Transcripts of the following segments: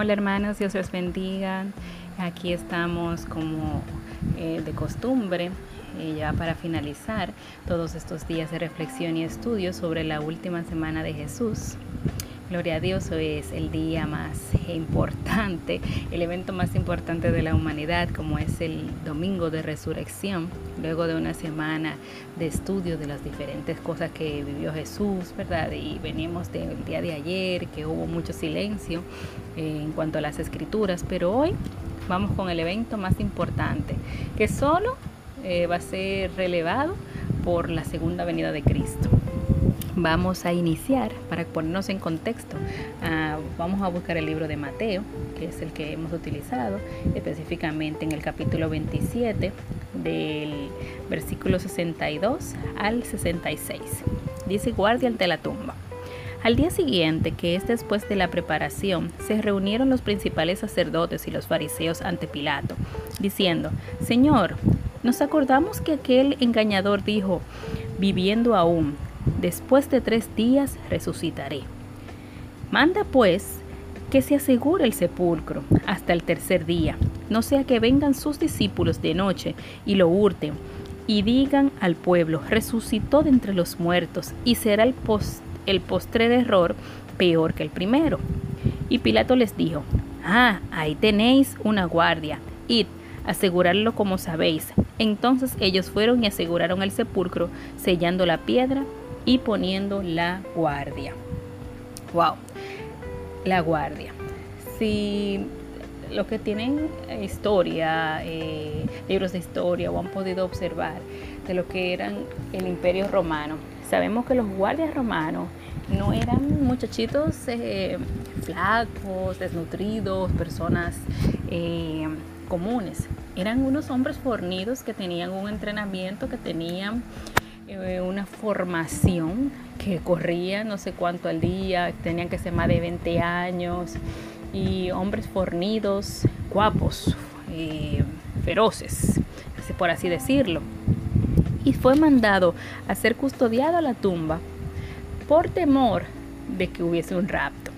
Hola hermanos, Dios los bendiga. Aquí estamos como eh, de costumbre, eh, ya para finalizar todos estos días de reflexión y estudio sobre la última semana de Jesús. Gloria a Dios, hoy es el día más importante, el evento más importante de la humanidad, como es el domingo de resurrección, luego de una semana de estudio de las diferentes cosas que vivió Jesús, ¿verdad? Y venimos del día de ayer, que hubo mucho silencio en cuanto a las escrituras, pero hoy vamos con el evento más importante, que solo eh, va a ser relevado por la segunda venida de Cristo vamos a iniciar para ponernos en contexto. Ah, vamos a buscar el libro de Mateo, que es el que hemos utilizado, específicamente en el capítulo 27 del versículo 62 al 66. Dice guardia ante la tumba. Al día siguiente, que es después de la preparación, se reunieron los principales sacerdotes y los fariseos ante Pilato, diciendo, Señor, nos acordamos que aquel engañador dijo, viviendo aún, después de tres días resucitaré. Manda pues que se asegure el sepulcro hasta el tercer día, no sea que vengan sus discípulos de noche y lo hurten y digan al pueblo, resucitó de entre los muertos y será el, post, el postrer error peor que el primero. Y Pilato les dijo, ah, ahí tenéis una guardia, id, asegurarlo como sabéis. Entonces ellos fueron y aseguraron el sepulcro, sellando la piedra y poniendo la guardia. Wow, la guardia. Si los que tienen historia, eh, libros de historia o han podido observar de lo que eran el imperio romano, sabemos que los guardias romanos no eran muchachitos eh, flacos, desnutridos, personas eh, comunes. Eran unos hombres fornidos que tenían un entrenamiento, que tenían eh, una formación que corría no sé cuánto al día, tenían que ser más de 20 años y hombres fornidos, guapos, eh, feroces, por así decirlo. Y fue mandado a ser custodiado a la tumba por temor de que hubiese un rapto.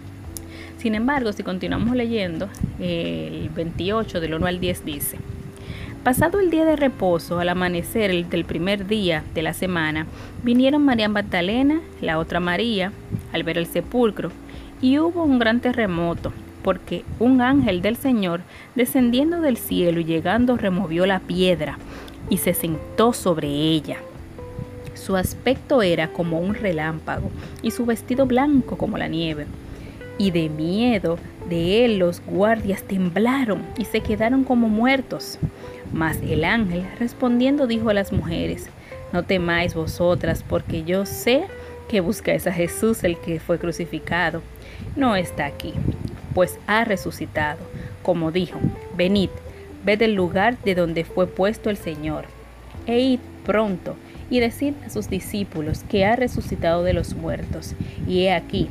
Sin embargo, si continuamos leyendo, el 28 del 1 al 10 dice, Pasado el día de reposo, al amanecer del primer día de la semana, vinieron María Magdalena, la otra María, al ver el sepulcro, y hubo un gran terremoto, porque un ángel del Señor, descendiendo del cielo y llegando, removió la piedra y se sentó sobre ella. Su aspecto era como un relámpago y su vestido blanco como la nieve. Y de miedo de él los guardias temblaron y se quedaron como muertos. Mas el ángel respondiendo dijo a las mujeres, no temáis vosotras, porque yo sé que buscáis a Jesús el que fue crucificado. No está aquí, pues ha resucitado. Como dijo, venid, ved el lugar de donde fue puesto el Señor. E id pronto y decid a sus discípulos que ha resucitado de los muertos. Y he aquí,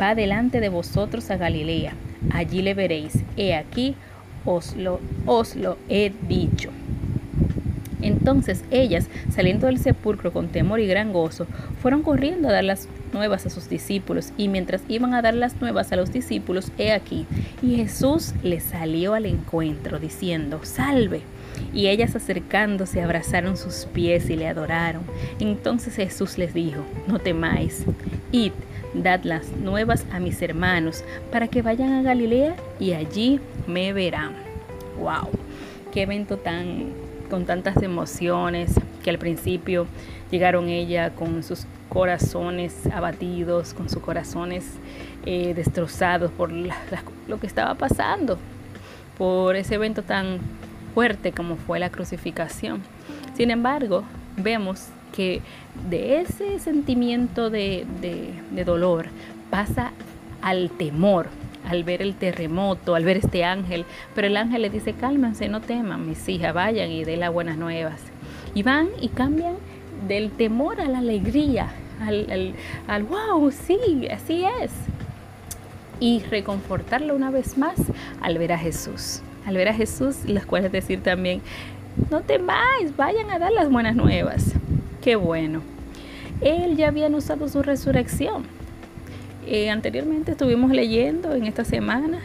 va delante de vosotros a Galilea. Allí le veréis. He aquí, os lo, he dicho. Entonces ellas, saliendo del sepulcro con temor y gran gozo, fueron corriendo a dar las nuevas a sus discípulos, y mientras iban a dar las nuevas a los discípulos, he aquí, y Jesús les salió al encuentro, diciendo, salve. Y ellas acercándose abrazaron sus pies y le adoraron. Entonces Jesús les dijo, no temáis, id Dad las nuevas a mis hermanos para que vayan a Galilea y allí me verán. ¡Wow! Qué evento tan con tantas emociones que al principio llegaron ella con sus corazones abatidos, con sus corazones eh, destrozados por lo que estaba pasando, por ese evento tan fuerte como fue la crucificación. Sin embargo, vemos que de ese sentimiento de, dolor pasa al temor, al ver el terremoto, al ver este ángel. Pero el ángel le dice, cálmense, no teman, mis hijas, vayan y den las buenas nuevas. Y van y cambian del temor a la alegría, al, al, wow, sí, así es. Y reconfortarlo una vez más al ver a Jesús. Al ver a Jesús, les puedes decir también, no temáis, vayan a dar las buenas nuevas. Qué bueno. Él ya había anunciado su resurrección. Eh, anteriormente estuvimos leyendo en esta semana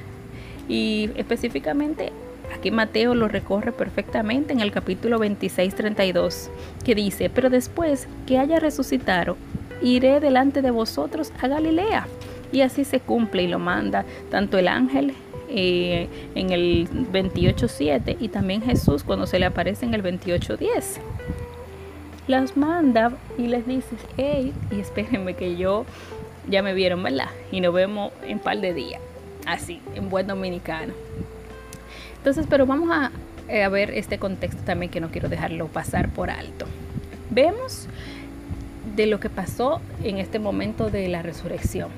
Y específicamente aquí Mateo lo recorre perfectamente en el capítulo 26-32, que dice, pero después que haya resucitado, iré delante de vosotros a Galilea. Y así se cumple y lo manda tanto el ángel eh, en el 28.7 y también Jesús cuando se le aparece en el 28.10. Las manda y les dice, hey, y espérenme que yo ya me vieron, ¿verdad? Y nos vemos en par de días, así, en buen dominicano. Entonces, pero vamos a, eh, a ver este contexto también que no quiero dejarlo pasar por alto. Vemos de lo que pasó en este momento de la resurrección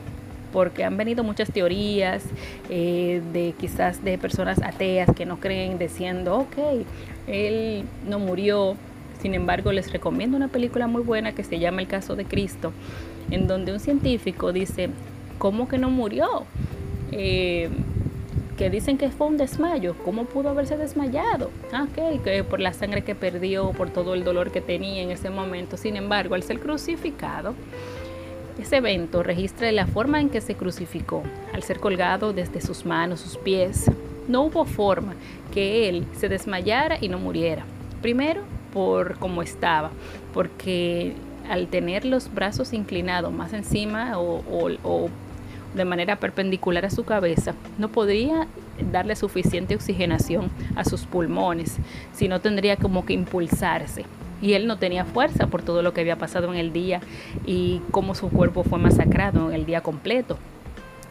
porque han venido muchas teorías eh, de quizás de personas ateas que no creen diciendo, ok, él no murió. Sin embargo, les recomiendo una película muy buena que se llama El caso de Cristo, en donde un científico dice, ¿cómo que no murió? Eh, que dicen que fue un desmayo. ¿Cómo pudo haberse desmayado? Ah, que por la sangre que perdió, por todo el dolor que tenía en ese momento. Sin embargo, al ser crucificado, ese evento registra la forma en que se crucificó, al ser colgado desde sus manos, sus pies. No hubo forma que él se desmayara y no muriera. Primero, por cómo estaba, porque al tener los brazos inclinados más encima o, de manera perpendicular a su cabeza, no podría darle suficiente oxigenación a sus pulmones, sino tendría como que impulsarse y él no tenía fuerza por todo lo que había pasado en el día y cómo su cuerpo fue masacrado en el día completo,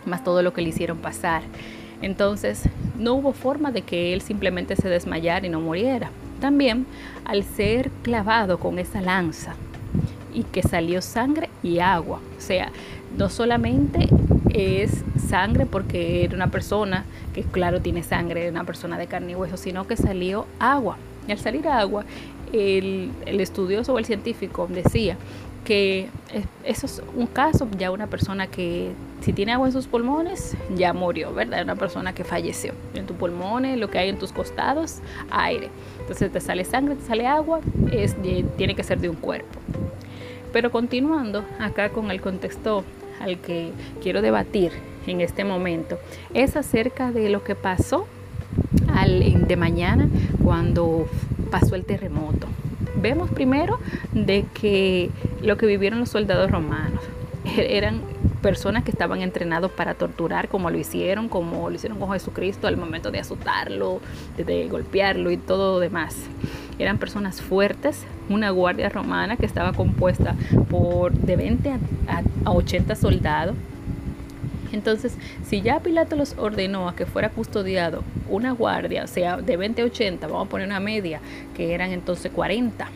más todo lo que le hicieron pasar. Entonces, no hubo forma de que él simplemente se desmayara y no muriera. También, al ser clavado con esa lanza y que salió sangre y agua, o sea, no solamente es sangre porque era una persona que claro tiene sangre, una persona de carne y hueso, sino que salió agua. Y al salir agua, el, estudioso o el científico decía que eso es un caso, ya una persona que si tiene agua en sus pulmones, ya murió, ¿verdad? Una persona que falleció. En tus pulmones, lo que hay en tus costados, aire. Entonces te sale sangre, te sale agua, tiene que ser de un cuerpo. Pero continuando acá con el contexto al que quiero debatir en este momento, es acerca de lo que pasó al, de mañana cuando pasó el terremoto. Vemos primero de que lo que vivieron los soldados romanos eran personas que estaban entrenados para torturar como lo hicieron, como lo hicieron con Jesucristo al momento de azotarlo, de, golpearlo y todo demás. Eran personas fuertes, una guardia romana que estaba compuesta por de 20 a 80 soldados entonces, si ya Pilato los ordenó a que fuera custodiado una guardia, o sea, de 20 a 80, vamos a poner una media, que eran entonces 40,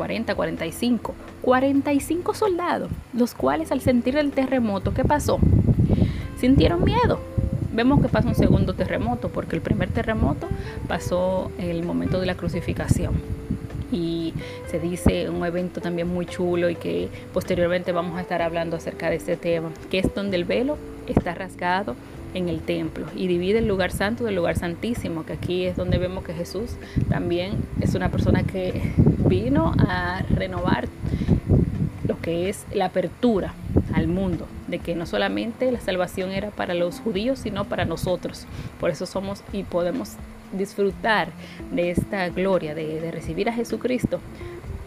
40, 45, 45 soldados, los cuales al sentir el terremoto, ¿qué pasó? Sintieron miedo. Vemos que pasa un segundo terremoto, porque el primer terremoto pasó el momento de la crucificación y se dice un evento también muy chulo y que posteriormente vamos a estar hablando acerca de este tema, que es donde el velo está rasgado en el templo y divide el lugar santo del lugar santísimo, que aquí es donde vemos que Jesús también es una persona que vino a renovar lo que es la apertura al mundo, de que no solamente la salvación era para los judíos, sino para nosotros. Por eso somos y podemos disfrutar de esta gloria, de, recibir a Jesucristo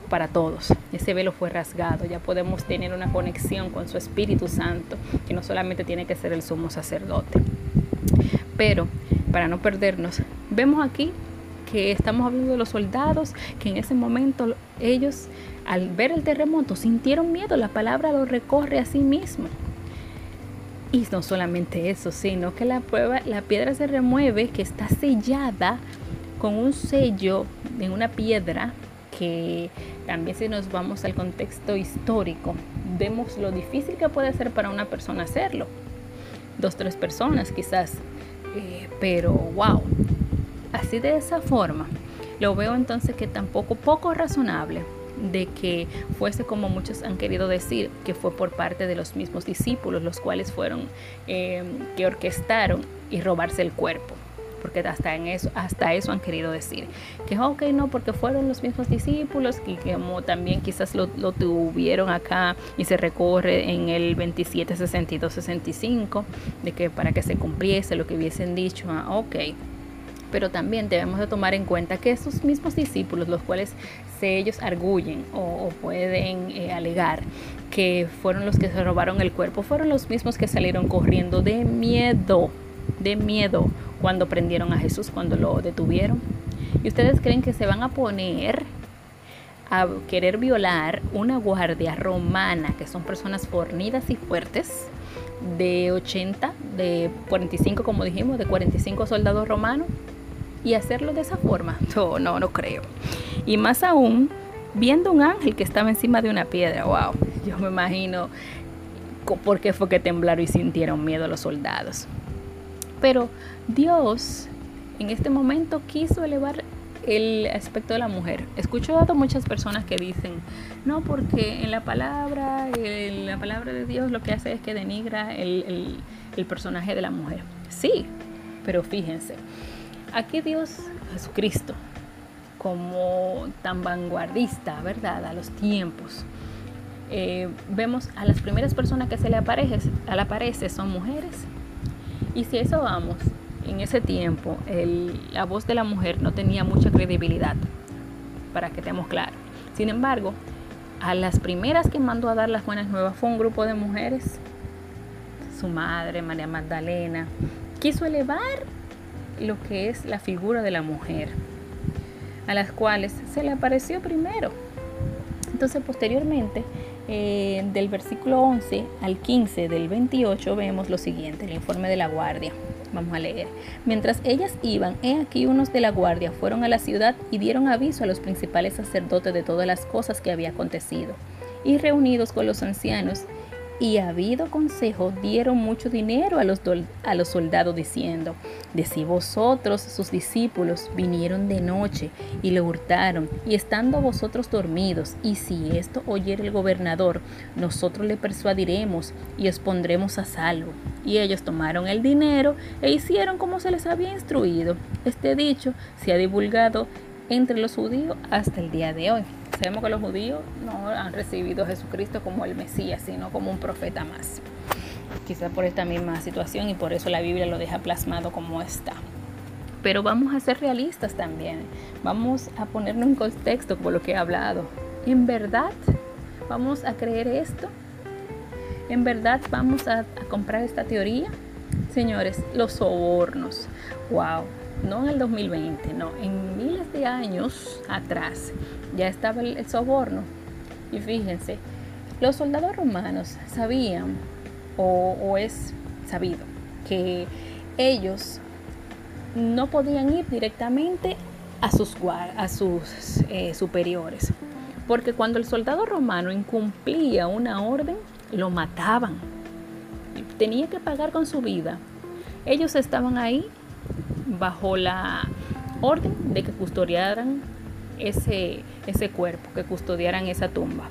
para todos. Ese velo fue rasgado, ya podemos tener una conexión con su Espíritu Santo, que no solamente tiene que ser el sumo sacerdote. Pero, para no perdernos, vemos aquí que estamos hablando de los soldados, que en ese momento ellos, al ver el terremoto, sintieron miedo, la palabra lo recorre a sí mismo. Y no solamente eso, sino que la, la piedra se remueve, que está sellada con un sello en una piedra que también si nos vamos al contexto histórico, vemos lo difícil que puede ser para una persona hacerlo. Dos, tres personas quizás. Eh, pero wow, así de esa forma, lo veo entonces que tampoco poco razonable de que fuese como muchos han querido decir, que fue por parte de los mismos discípulos, los cuales fueron, eh, que orquestaron y robarse el cuerpo. Porque hasta en eso, hasta eso han querido decir. Que ok, no, porque fueron los mismos discípulos que como también quizás lo, lo tuvieron acá y se recorre en el 27, 62, 65, de que para que se cumpliese lo que hubiesen dicho, ah, ok, pero también debemos de tomar en cuenta que esos mismos discípulos, los cuales se ellos arguyen o, pueden eh, alegar que fueron los que se robaron el cuerpo, fueron los mismos que salieron corriendo de miedo, de miedo cuando prendieron a Jesús, cuando lo detuvieron. ¿Y ustedes creen que se van a poner a querer violar una guardia romana, que son personas fornidas y fuertes, de 80, de 45 como dijimos, de 45 soldados romanos? y hacerlo de esa forma. No, no, no creo. Y más aún, viendo un ángel que estaba encima de una piedra, wow, yo me imagino por qué fue que temblaron y sintieron miedo los soldados. Pero Dios en este momento quiso elevar el aspecto de la mujer. Escucho a muchas personas que dicen, no, porque en la palabra, la palabra de Dios lo que hace es que denigra el, personaje de la mujer. Sí, pero fíjense, Aquí Dios, Jesucristo, como tan vanguardista, ¿verdad? A los tiempos. Eh, vemos a las primeras personas que se le aparece, aparece son mujeres. Y si eso vamos, en ese tiempo la voz de la mujer no tenía mucha credibilidad, para que estemos claros. Sin embargo, a las primeras que mandó a dar las buenas nuevas fue un grupo de mujeres. Su madre, María Magdalena, quiso elevar lo que es la figura de la mujer, a las cuales se le apareció primero. Entonces, posteriormente, eh, del versículo 11 al 15 del 28 vemos lo siguiente, el informe de la guardia. Vamos a leer. Mientras ellas iban, he aquí unos de la guardia fueron a la ciudad y dieron aviso a los principales sacerdotes de todas las cosas que había acontecido. Y reunidos con los ancianos y habido consejo dieron mucho dinero a los, a los soldados diciendo, de si vosotros, sus discípulos, vinieron de noche y le hurtaron, y estando vosotros dormidos, y si esto oyere el gobernador, nosotros le persuadiremos y os pondremos a salvo. Y ellos tomaron el dinero e hicieron como se les había instruido. Este dicho se ha divulgado entre los judíos hasta el día de hoy. Sabemos que los judíos no han recibido a Jesucristo como el Mesías, sino como un profeta más. Quizá por esta misma situación y por eso la Biblia lo deja plasmado como está. Pero vamos a ser realistas también. Vamos a ponernos en contexto por lo que he hablado. ¿En verdad vamos a creer esto? ¿En verdad vamos a, a comprar esta teoría? Señores, los sobornos. Wow, no en el 2020, no, en miles de años atrás ya estaba el, soborno. Y fíjense, los soldados romanos sabían, o, es sabido, que ellos no podían ir directamente a sus, a sus eh, superiores, porque cuando el soldado romano incumplía una orden, lo mataban. Tenía que pagar con su vida. Ellos estaban ahí bajo la orden de que custodiaran ese, ese cuerpo, que custodiaran esa tumba.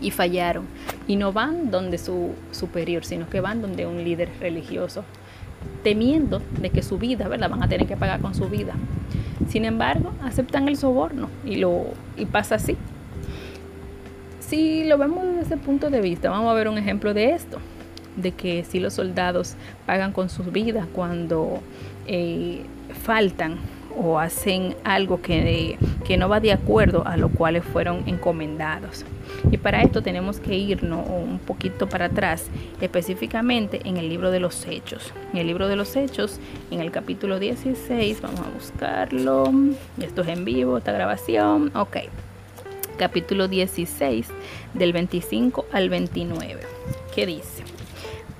Y fallaron. Y no van donde su superior, sino que van donde un líder religioso, temiendo de que su vida, ¿verdad? Van a tener que pagar con su vida. Sin embargo, aceptan el soborno y, lo, y pasa así. Si lo vemos desde ese punto de vista, vamos a ver un ejemplo de esto, de que si los soldados pagan con sus vidas cuando eh, faltan o hacen algo que, que, no va de acuerdo a lo cuales fueron encomendados. Y para esto tenemos que irnos un poquito para atrás, específicamente en el libro de los Hechos. En el libro de los Hechos, en el capítulo 16, vamos a buscarlo. Esto es en vivo, esta grabación. Ok. Capítulo 16, del 25 al 29. ¿Qué dice?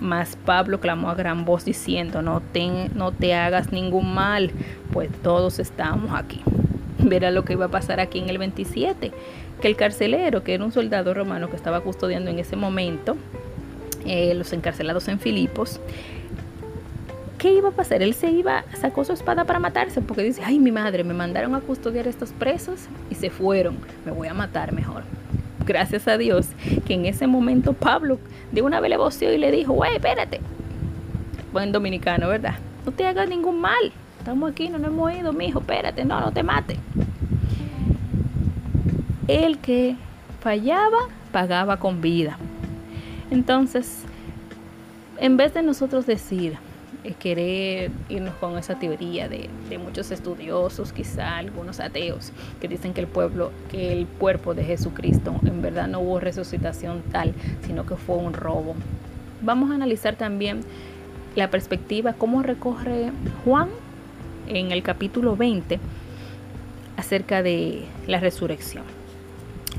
Mas Pablo clamó a gran voz diciendo, no te, no te hagas ningún mal, pues todos estamos aquí. Verá lo que iba a pasar aquí en el 27, que el carcelero, que era un soldado romano que estaba custodiando en ese momento, eh, los encarcelados en Filipos, ¿qué iba a pasar? Él se iba, sacó su espada para matarse porque dice, ay mi madre, me mandaron a custodiar estos presos y se fueron, me voy a matar mejor. Gracias a Dios que en ese momento Pablo de una vez le voció y le dijo, güey, espérate. Buen dominicano, ¿verdad? No te hagas ningún mal. Estamos aquí, no nos hemos ido, mijo, espérate, no, no te mate. El que fallaba, pagaba con vida. Entonces, en vez de nosotros decir, querer irnos con esa teoría de, muchos estudiosos, quizá algunos ateos, que dicen que el pueblo, que el cuerpo de Jesucristo en verdad no hubo resucitación tal, sino que fue un robo. Vamos a analizar también la perspectiva, cómo recorre Juan en el capítulo 20 acerca de la resurrección.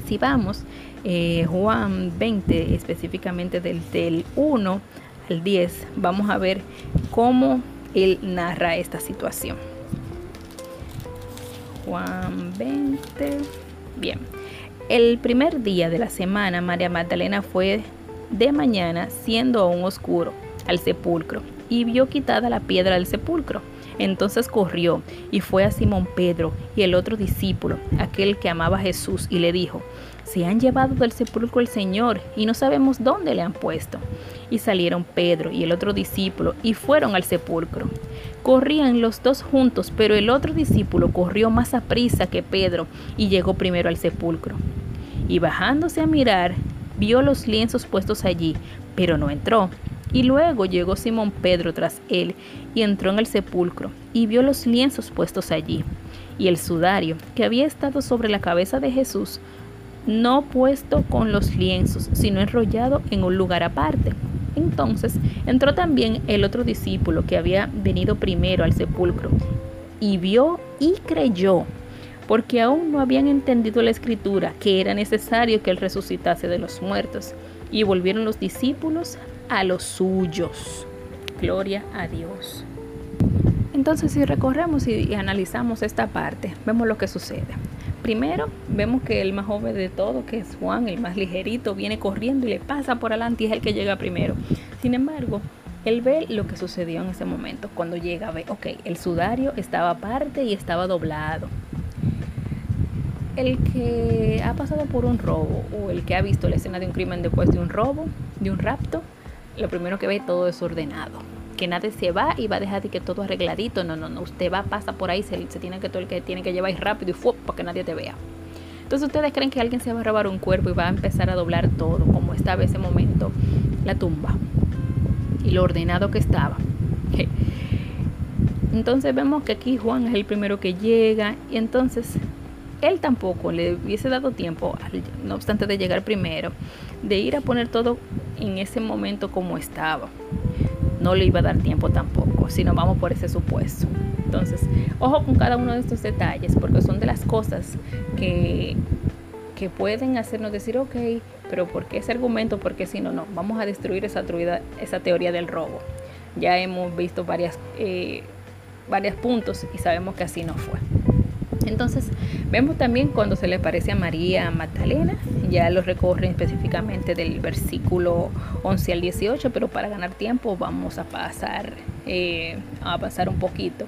Si vamos, eh, Juan 20, específicamente del, del 1 al 10, vamos a ver cómo él narra esta situación. Juan 20. Bien. El primer día de la semana, María Magdalena fue de mañana, siendo aún oscuro, al sepulcro y vio quitada la piedra del sepulcro. Entonces corrió y fue a Simón Pedro y el otro discípulo, aquel que amaba a Jesús, y le dijo, se han llevado del sepulcro el Señor y no sabemos dónde le han puesto. Y salieron Pedro y el otro discípulo y fueron al sepulcro. Corrían los dos juntos, pero el otro discípulo corrió más a prisa que Pedro y llegó primero al sepulcro. Y bajándose a mirar, vio los lienzos puestos allí, pero no entró. Y luego llegó Simón Pedro tras él y entró en el sepulcro y vio los lienzos puestos allí y el sudario que había estado sobre la cabeza de Jesús, no puesto con los lienzos, sino enrollado en un lugar aparte. Entonces entró también el otro discípulo que había venido primero al sepulcro y vio y creyó, porque aún no habían entendido la escritura que era necesario que él resucitase de los muertos. Y volvieron los discípulos a los suyos. Gloria a Dios. Entonces si recorremos y, analizamos esta parte, vemos lo que sucede. Primero, vemos que el más joven de todo, que es Juan, el más ligerito, viene corriendo y le pasa por adelante y es el que llega primero. Sin embargo, él ve lo que sucedió en ese momento. Cuando llega, ve, ok, el sudario estaba aparte y estaba doblado. El que ha pasado por un robo o el que ha visto la escena de un crimen después de un robo, de un rapto, lo primero que ve todo desordenado. Que nadie se va y va a dejar de que todo arregladito. No, no, no. Usted va, pasa por ahí, se, tiene que todo el que tiene que llevar rápido y ¡fu! para que nadie te vea. Entonces ustedes creen que alguien se va a robar un cuerpo y va a empezar a doblar todo, como estaba ese momento la tumba y lo ordenado que estaba. Entonces vemos que aquí Juan es el primero que llega y entonces él tampoco le hubiese dado tiempo, no obstante de llegar primero, de ir a poner todo en ese momento como estaba. No le iba a dar tiempo tampoco, si no vamos por ese supuesto. Entonces, ojo con cada uno de estos detalles, porque son de las cosas que, que pueden hacernos decir, ok, pero ¿por qué ese argumento? Porque si no, no, vamos a destruir esa, esa teoría del robo. Ya hemos visto varias, eh, varios puntos y sabemos que así no fue. Entonces, vemos también cuando se le parece a María Magdalena, ya lo recorren específicamente del versículo 11 al 18, pero para ganar tiempo vamos a pasar, eh, a pasar un poquito.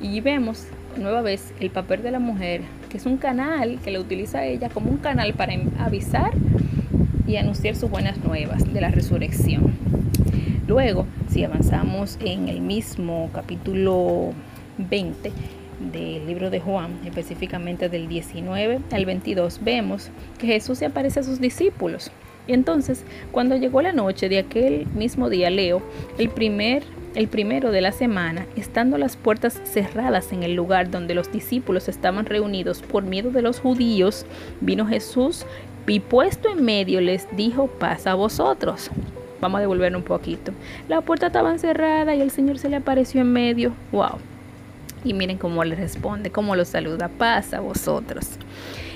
Y vemos nueva vez el papel de la mujer, que es un canal que le utiliza ella como un canal para avisar y anunciar sus buenas nuevas de la resurrección. Luego, si avanzamos en el mismo capítulo 20, del libro de Juan, específicamente del 19 al 22, vemos que Jesús se aparece a sus discípulos. Y entonces, cuando llegó la noche de aquel mismo día, leo, el primer el primero de la semana, estando las puertas cerradas en el lugar donde los discípulos estaban reunidos por miedo de los judíos, vino Jesús y puesto en medio les dijo, pasa a vosotros. Vamos a devolver un poquito. La puerta estaba cerrada y el Señor se le apareció en medio. ¡Wow! Y miren cómo le responde, cómo lo saluda, paz a vosotros.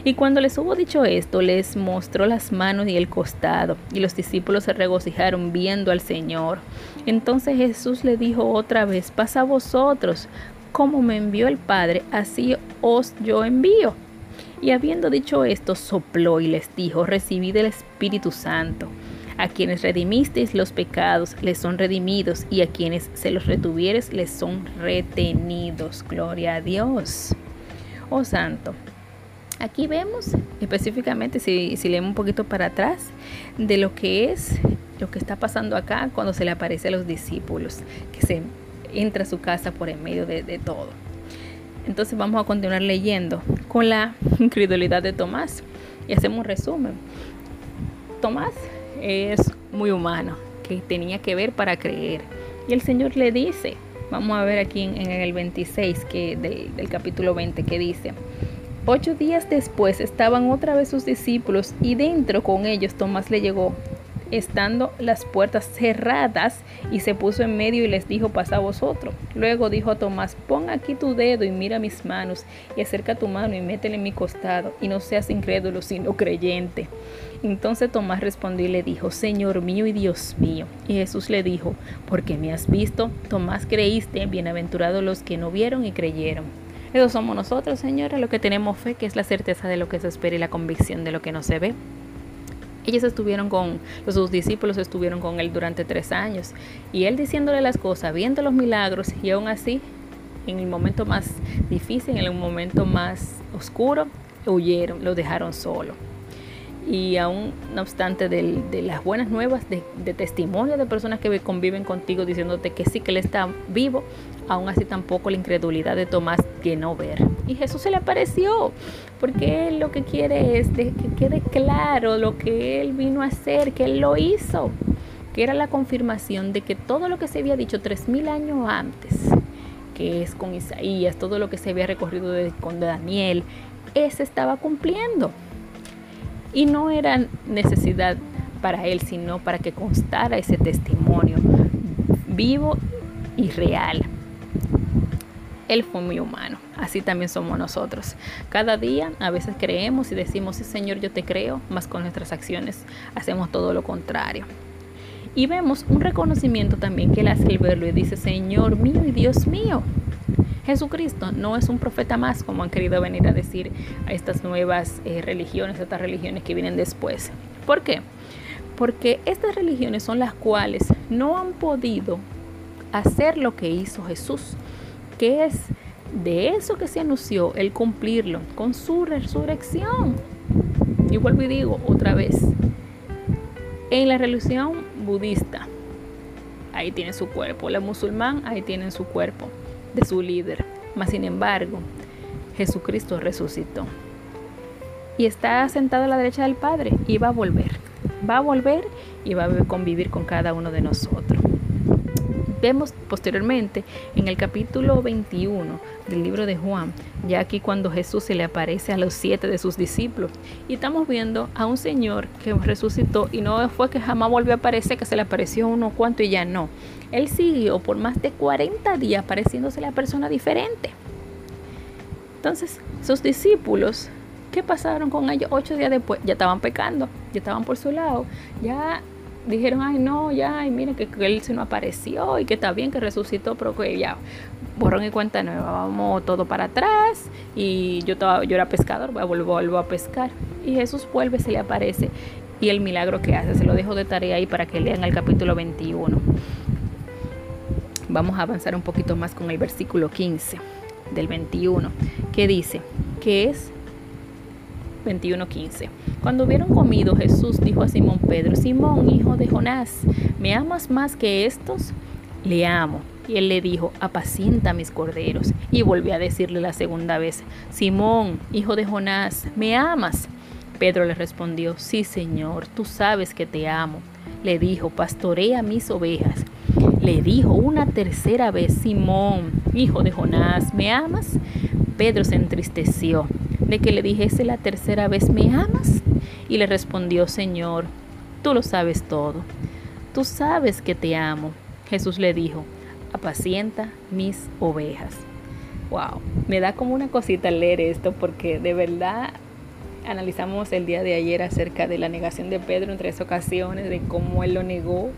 Y cuando les hubo dicho esto, les mostró las manos y el costado, y los discípulos se regocijaron viendo al Señor. Entonces Jesús le dijo otra vez, paz a vosotros, como me envió el Padre, así os yo envío. Y habiendo dicho esto, sopló y les dijo, recibid el Espíritu Santo. A quienes redimisteis los pecados les son redimidos y a quienes se los retuvieres les son retenidos. Gloria a Dios. Oh Santo. Aquí vemos específicamente, si, leemos un poquito para atrás, de lo que es, lo que está pasando acá cuando se le aparece a los discípulos, que se entra a su casa por en medio de, de todo. Entonces vamos a continuar leyendo con la incredulidad de Tomás y hacemos un resumen. Tomás es muy humano, que tenía que ver para creer. Y el Señor le dice, vamos a ver aquí en, el 26 que, del, del capítulo 20 que dice, Ocho días después estaban otra vez sus discípulos y dentro con ellos Tomás le llegó estando las puertas cerradas, y se puso en medio y les dijo, pasa vosotros. Luego dijo a Tomás, pon aquí tu dedo y mira mis manos, y acerca tu mano y métele en mi costado, y no seas incrédulo, sino creyente. Entonces Tomás respondió y le dijo, Señor mío y Dios mío. Y Jesús le dijo, porque me has visto, Tomás creíste, bienaventurados los que no vieron y creyeron. Esos somos nosotros, señores, lo que tenemos fe, que es la certeza de lo que se espera y la convicción de lo que no se ve. Ellos estuvieron con, sus discípulos estuvieron con él durante tres años. Y él diciéndole las cosas, viendo los milagros y aún así, en el momento más difícil, en el momento más oscuro, huyeron, lo dejaron solo y aún no obstante de, las buenas nuevas, de, testimonio de personas que conviven contigo diciéndote que sí, que Él está vivo, aún así tampoco la incredulidad de Tomás que no ver. Y Jesús se le apareció, porque Él lo que quiere es que quede claro lo que Él vino a hacer, que Él lo hizo, que era la confirmación de que todo lo que se había dicho tres mil años antes, que es con Isaías, todo lo que se había recorrido con Daniel, ese estaba cumpliendo. Y no era necesidad para él, sino para que constara ese testimonio vivo y real. Él fue muy humano, así también somos nosotros. Cada día a veces creemos y decimos, sí Señor, yo te creo, mas con nuestras acciones hacemos todo lo contrario. Y vemos un reconocimiento también que él hace el verlo y dice, Señor mío y Dios mío. Jesucristo no es un profeta más, como han querido venir a decir a estas nuevas eh, religiones, estas religiones que vienen después. ¿Por qué? Porque estas religiones son las cuales no han podido hacer lo que hizo Jesús, que es de eso que se anunció, el cumplirlo con su resurrección. Y vuelvo y digo otra vez, en la religión budista, ahí tiene su cuerpo, la musulmán, ahí tienen su cuerpo de su líder. Mas sin embargo, Jesucristo resucitó. Y está sentado a la derecha del Padre y va a volver. Va a volver y va a convivir con cada uno de nosotros. Vemos posteriormente en el capítulo 21 del libro de Juan, ya aquí cuando Jesús se le aparece a los siete de sus discípulos, y estamos viendo a un Señor que resucitó y no fue que jamás volvió a aparecer, que se le apareció uno cuanto y ya no. Él siguió por más de 40 días pareciéndose la persona diferente. Entonces, sus discípulos, ¿qué pasaron con ellos? Ocho días después, ya estaban pecando, ya estaban por su lado, ya dijeron, ay no, ya, ay, miren que, él se nos apareció y que está bien que resucitó, pero que ya, borrón y cuenta nueva, vamos todo para atrás y yo, estaba, yo era pescador, vuelvo, vuelvo a pescar. Y Jesús vuelve, se le aparece y el milagro que hace, se lo dejo de tarea ahí para que lean el capítulo 21. Vamos a avanzar un poquito más con el versículo 15 del 21, que dice, que es 21:15. Cuando hubieron comido, Jesús dijo a Simón Pedro, Simón, hijo de Jonás, ¿me amas más que estos? Le amo. Y él le dijo, apacienta mis corderos. Y volvió a decirle la segunda vez, Simón, hijo de Jonás, ¿me amas? Pedro le respondió, sí, Señor, tú sabes que te amo. Le dijo, pastorea mis ovejas. Le dijo una tercera vez, Simón, hijo de Jonás, ¿me amas? Pedro se entristeció de que le dijese la tercera vez, ¿me amas? Y le respondió, Señor, tú lo sabes todo. Tú sabes que te amo. Jesús le dijo, apacienta mis ovejas. wow, me da como una cosita leer esto porque de verdad analizamos el día de ayer acerca de la negación de Pedro en tres ocasiones, de cómo él lo negó,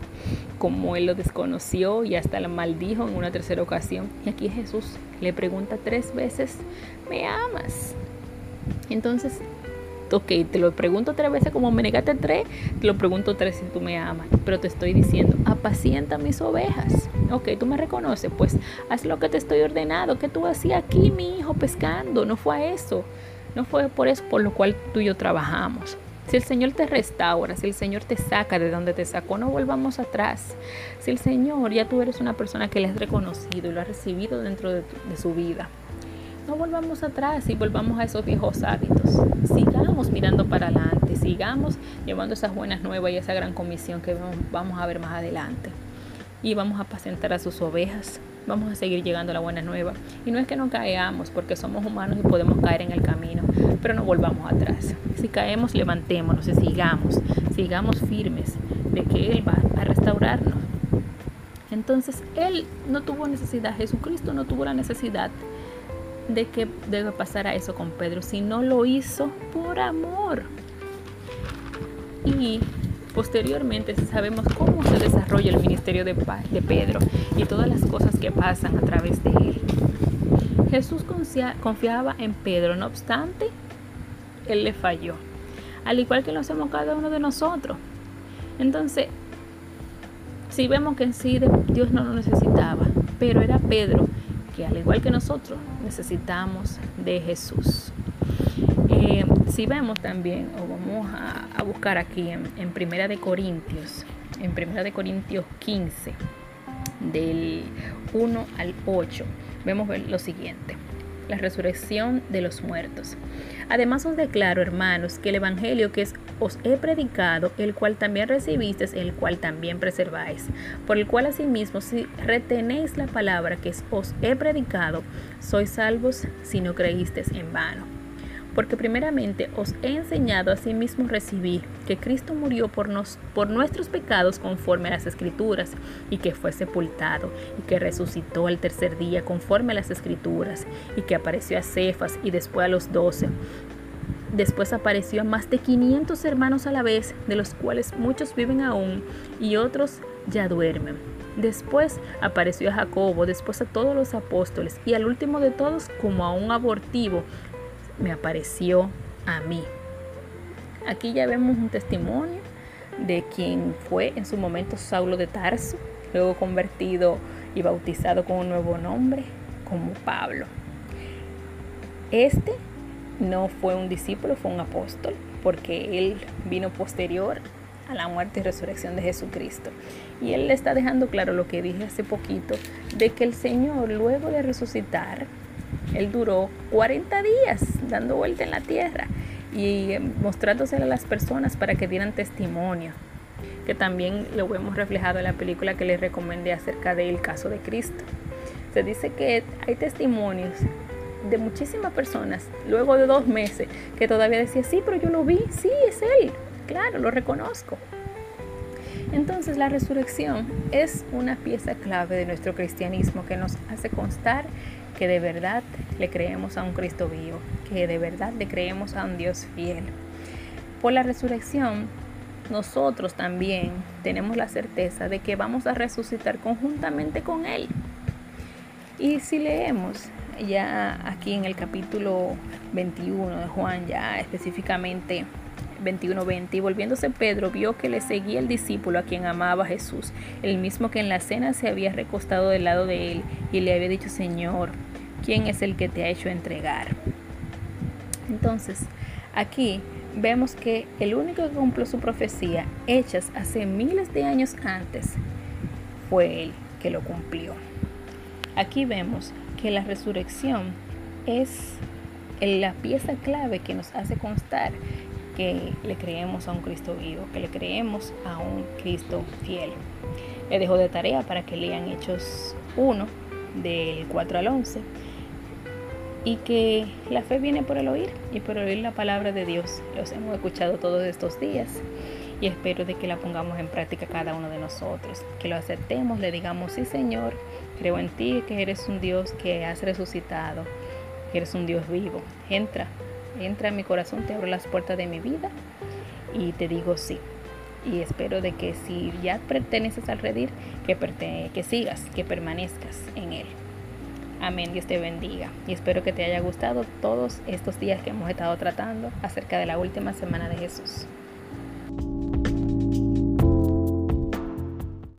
cómo él lo desconoció y hasta lo maldijo en una tercera ocasión. Y aquí Jesús le pregunta tres veces, ¿me amas? Entonces, ok, te lo pregunto tres veces como me negaste tres, te lo pregunto tres si tú me amas, pero te estoy diciendo, apacienta mis ovejas. Ok, tú me reconoces, pues haz lo que te estoy ordenando, que tú hacías aquí, mi hijo, pescando, no fue a eso. No fue por eso por lo cual tú y yo trabajamos. Si el Señor te restaura, si el Señor te saca de donde te sacó, no volvamos atrás. Si el Señor ya tú eres una persona que le has reconocido y lo has recibido dentro de, de su vida, no volvamos atrás y volvamos a esos viejos hábitos. Sigamos mirando para adelante, sigamos llevando esas buenas nuevas y esa gran comisión que vamos a ver más adelante. Y vamos a apacentar a sus ovejas, vamos a seguir llegando a la buena nueva. Y no es que no caigamos, porque somos humanos y podemos caer en el camino, pero no volvamos atrás. Si caemos, levantémonos y sigamos, sigamos firmes de que Él va a restaurarnos. Entonces, Él no tuvo necesidad, Jesucristo no tuvo la necesidad de que debe pasar a eso con Pedro, si no lo hizo por amor. Y Posteriormente sabemos cómo se desarrolla el ministerio de, de Pedro y todas las cosas que pasan a través de él. Jesús confiaba en Pedro, no obstante, él le falló, al igual que lo hacemos cada uno de nosotros. Entonces, si vemos que en sí Dios no lo necesitaba, pero era Pedro que al igual que nosotros necesitamos de Jesús. Eh, si vemos también, o vamos a, buscar aquí en, en, Primera de Corintios, en Primera de Corintios 15, del 1 al 8, vemos lo siguiente la resurrección de los muertos. Además os declaro, hermanos, que el Evangelio que os he predicado, el cual también recibisteis, el cual también preserváis, por el cual asimismo, si retenéis la palabra que os he predicado, sois salvos si no creísteis en vano porque primeramente os he enseñado a sí recibir que Cristo murió por, nos, por nuestros pecados conforme a las escrituras, y que fue sepultado, y que resucitó al tercer día conforme a las escrituras, y que apareció a Cefas y después a los doce. Después apareció a más de 500 hermanos a la vez, de los cuales muchos viven aún y otros ya duermen. Después apareció a Jacobo, después a todos los apóstoles y al último de todos como a un abortivo me apareció a mí. Aquí ya vemos un testimonio de quien fue en su momento Saulo de Tarso, luego convertido y bautizado con un nuevo nombre como Pablo. Este no fue un discípulo, fue un apóstol, porque él vino posterior a la muerte y resurrección de Jesucristo. Y él le está dejando claro lo que dije hace poquito, de que el Señor luego de resucitar él duró 40 días dando vuelta en la tierra y eh, mostrándose a las personas para que dieran testimonio, que también lo vemos reflejado en la película que les recomendé acerca del caso de Cristo. Se dice que hay testimonios de muchísimas personas, luego de dos meses, que todavía decía, sí, pero yo lo vi, sí, es Él, claro, lo reconozco. Entonces la resurrección es una pieza clave de nuestro cristianismo que nos hace constar que de verdad le creemos a un Cristo vivo, que de verdad le creemos a un Dios fiel. Por la resurrección, nosotros también tenemos la certeza de que vamos a resucitar conjuntamente con Él. Y si leemos ya aquí en el capítulo 21 de Juan, ya específicamente 21:20, y volviéndose Pedro vio que le seguía el discípulo a quien amaba Jesús, el mismo que en la cena se había recostado del lado de él y le había dicho, Señor, ¿quién es el que te ha hecho entregar? Entonces, aquí vemos que el único que cumplió su profecía, hechas hace miles de años antes, fue él que lo cumplió. Aquí vemos que la resurrección es la pieza clave que nos hace constar que le creemos a un Cristo vivo, que le creemos a un Cristo fiel. Le dejo de tarea para que lean Hechos 1 del 4 al 11 y que la fe viene por el oír y por oír la palabra de Dios. Los hemos escuchado todos estos días y espero de que la pongamos en práctica cada uno de nosotros, que lo aceptemos, le digamos, sí Señor, creo en ti, que eres un Dios que has resucitado, que eres un Dios vivo. Entra, entra en mi corazón, te abro las puertas de mi vida y te digo sí. Y espero de que si ya perteneces al redir, que, que sigas, que permanezcas en él. Amén, Dios te bendiga. Y espero que te haya gustado todos estos días que hemos estado tratando acerca de la última semana de Jesús.